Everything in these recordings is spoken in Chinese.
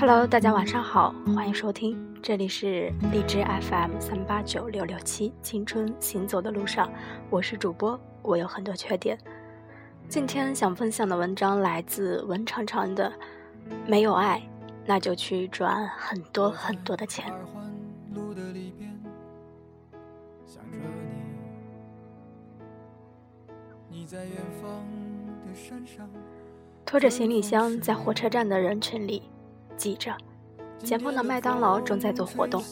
Hello，大家晚上好，欢迎收听，这里是荔枝 FM 三八九六六七青春行走的路上，我是主播，我有很多缺点。今天想分享的文章来自文长长的，没有爱，那就去赚很多很多的钱。拖着行李箱在火车站的人群里挤着，前方的麦当劳正在做活动，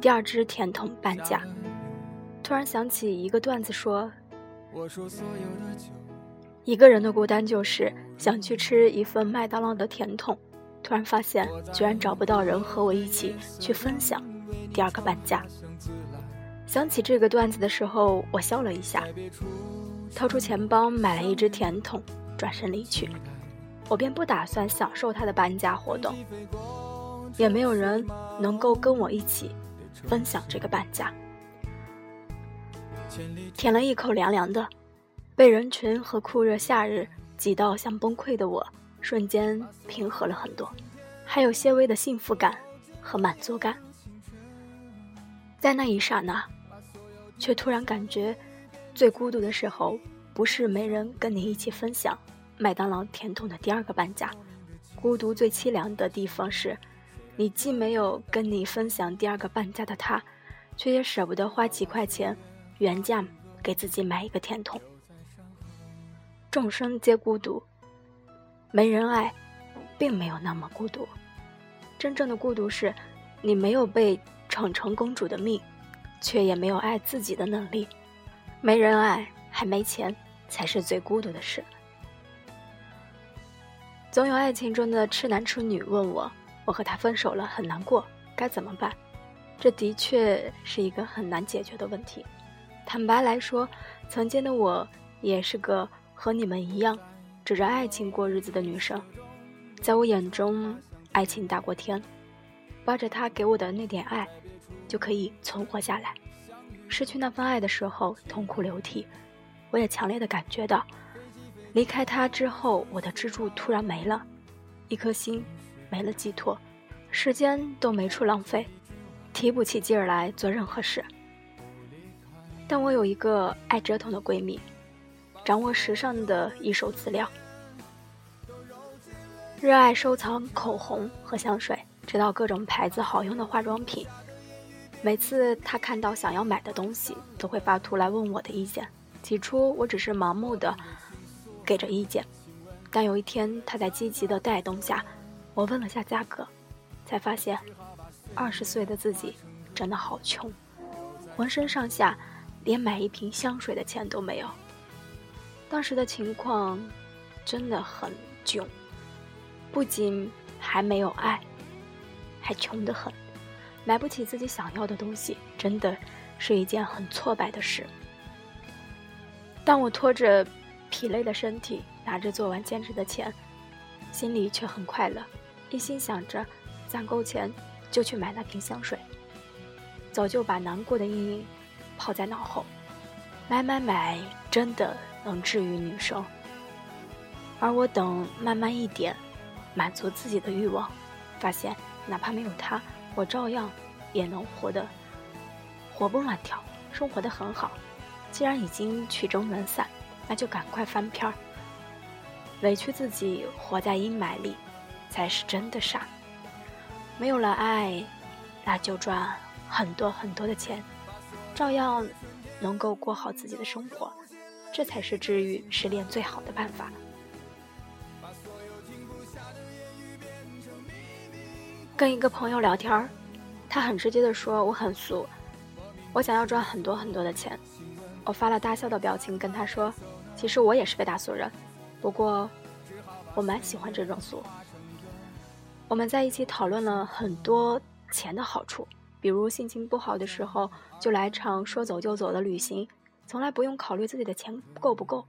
第二只甜筒半价。突然想起一个段子，说一个人的孤单就是想去吃一份麦当劳的甜筒，突然发现居然找不到人和我一起去分享第二个半价。想起这个段子的时候，我笑了一下。掏出钱包买了一只甜筒，转身离去。我便不打算享受他的搬家活动，也没有人能够跟我一起分享这个搬家。舔了一口凉凉的，被人群和酷热夏日挤到像崩溃的我，瞬间平和了很多，还有些微的幸福感和满足感。在那一刹那，却突然感觉。最孤独的时候，不是没人跟你一起分享麦当劳甜筒的第二个半价，孤独最凄凉的地方是，你既没有跟你分享第二个半价的他，却也舍不得花几块钱原价给自己买一个甜筒。众生皆孤独，没人爱，并没有那么孤独。真正的孤独是，你没有被宠成公主的命，却也没有爱自己的能力。没人爱，还没钱，才是最孤独的事。总有爱情中的痴男痴女问我：“我和他分手了，很难过，该怎么办？”这的确是一个很难解决的问题。坦白来说，曾经的我也是个和你们一样，指着爱情过日子的女生。在我眼中，爱情大过天，抱着他给我的那点爱，就可以存活下来。失去那份爱的时候，痛哭流涕。我也强烈的感觉到，离开他之后，我的支柱突然没了，一颗心没了寄托，时间都没处浪费，提不起劲儿来做任何事。但我有一个爱折腾的闺蜜，掌握时尚的一手资料，热爱收藏口红和香水，知道各种牌子好用的化妆品。每次她看到想要买的东西，都会发图来问我的意见。起初我只是盲目的给着意见，但有一天他在积极的带动下，我问了下价格，才发现二十岁的自己真的好穷，浑身上下连买一瓶香水的钱都没有。当时的情况真的很窘，不仅还没有爱，还穷得很。买不起自己想要的东西，真的是一件很挫败的事。但我拖着疲累的身体，拿着做完兼职的钱，心里却很快乐，一心想着攒够钱就去买那瓶香水。早就把难过的阴影抛在脑后，买买买，真的能治愈女生。而我等慢慢一点，满足自己的欲望，发现哪怕没有他。我照样也能活得活蹦乱跳，生活的很好。既然已经曲终人散，那就赶快翻篇儿。委屈自己活在阴霾里，才是真的傻。没有了爱，那就赚很多很多的钱，照样能够过好自己的生活。这才是治愈失恋最好的办法。跟一个朋友聊天儿，他很直接的说我很俗，我想要赚很多很多的钱。我发了大笑的表情跟他说，其实我也是个大俗人，不过我蛮喜欢这种俗。我们在一起讨论了很多钱的好处，比如心情不好的时候就来场说走就走的旅行，从来不用考虑自己的钱够不够。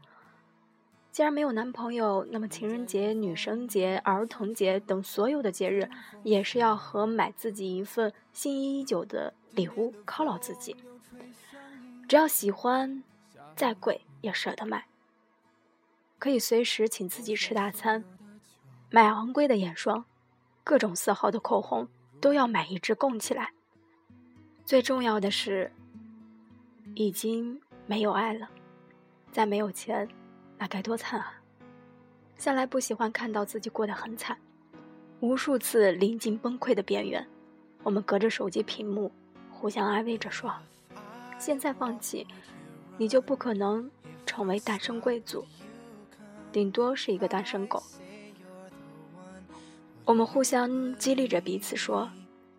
既然没有男朋友，那么情人节、女生节、儿童节等所有的节日，也是要和买自己一份心仪已久的礼物犒劳自己。只要喜欢，再贵也舍得买。可以随时请自己吃大餐，买昂贵的眼霜，各种色号的口红都要买一支供起来。最重要的是，已经没有爱了，再没有钱，那该多惨啊！向来不喜欢看到自己过得很惨，无数次临近崩溃的边缘，我们隔着手机屏幕，互相安慰着说：“现在放弃，你就不可能成为单身贵族，顶多是一个单身狗。”我们互相激励着彼此说：“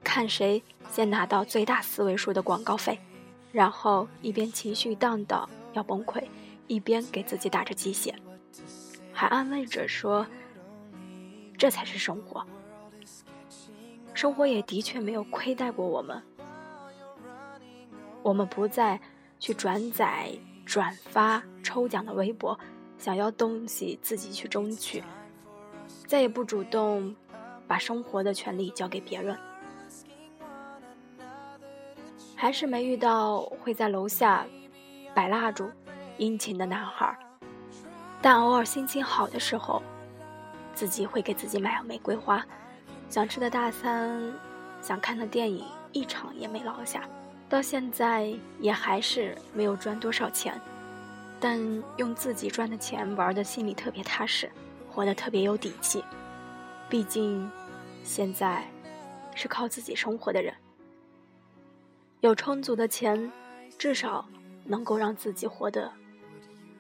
看谁先拿到最大四位数的广告费。”然后一边情绪荡荡要崩溃，一边给自己打着鸡血。还安慰着说：“这才是生活。生活也的确没有亏待过我们。我们不再去转载、转发抽奖的微博，想要东西自己去争取，再也不主动把生活的权利交给别人。还是没遇到会在楼下摆蜡烛、殷勤的男孩。”但偶尔心情好的时候，自己会给自己买玫瑰花，想吃的大餐，想看的电影，一场也没落下。到现在也还是没有赚多少钱，但用自己赚的钱玩的心里特别踏实，活得特别有底气。毕竟，现在是靠自己生活的人，有充足的钱，至少能够让自己活得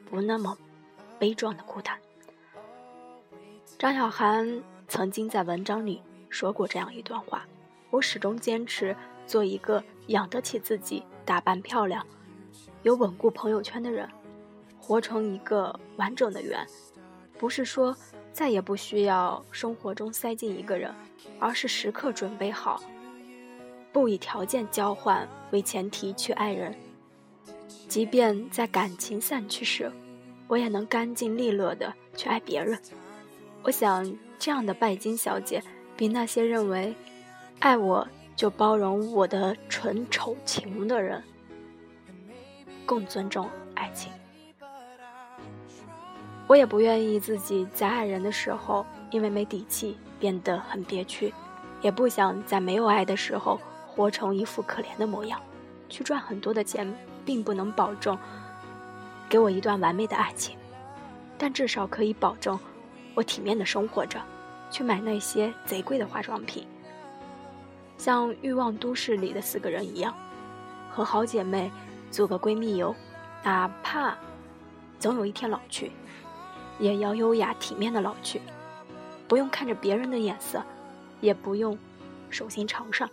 不那么。悲壮的孤单。张小涵曾经在文章里说过这样一段话：“我始终坚持做一个养得起自己、打扮漂亮、有稳固朋友圈的人，活成一个完整的圆。不是说再也不需要生活中塞进一个人，而是时刻准备好，不以条件交换为前提去爱人，即便在感情散去时。”我也能干净利落的去爱别人。我想，这样的拜金小姐，比那些认为爱我就包容我的纯丑情的人，更尊重爱情。我也不愿意自己在爱人的时候因为没底气变得很憋屈，也不想在没有爱的时候活成一副可怜的模样。去赚很多的钱，并不能保证。给我一段完美的爱情，但至少可以保证我体面的生活着，去买那些贼贵的化妆品。像《欲望都市》里的四个人一样，和好姐妹做个闺蜜游，哪怕总有一天老去，也要优雅体面的老去，不用看着别人的眼色，也不用手心朝上。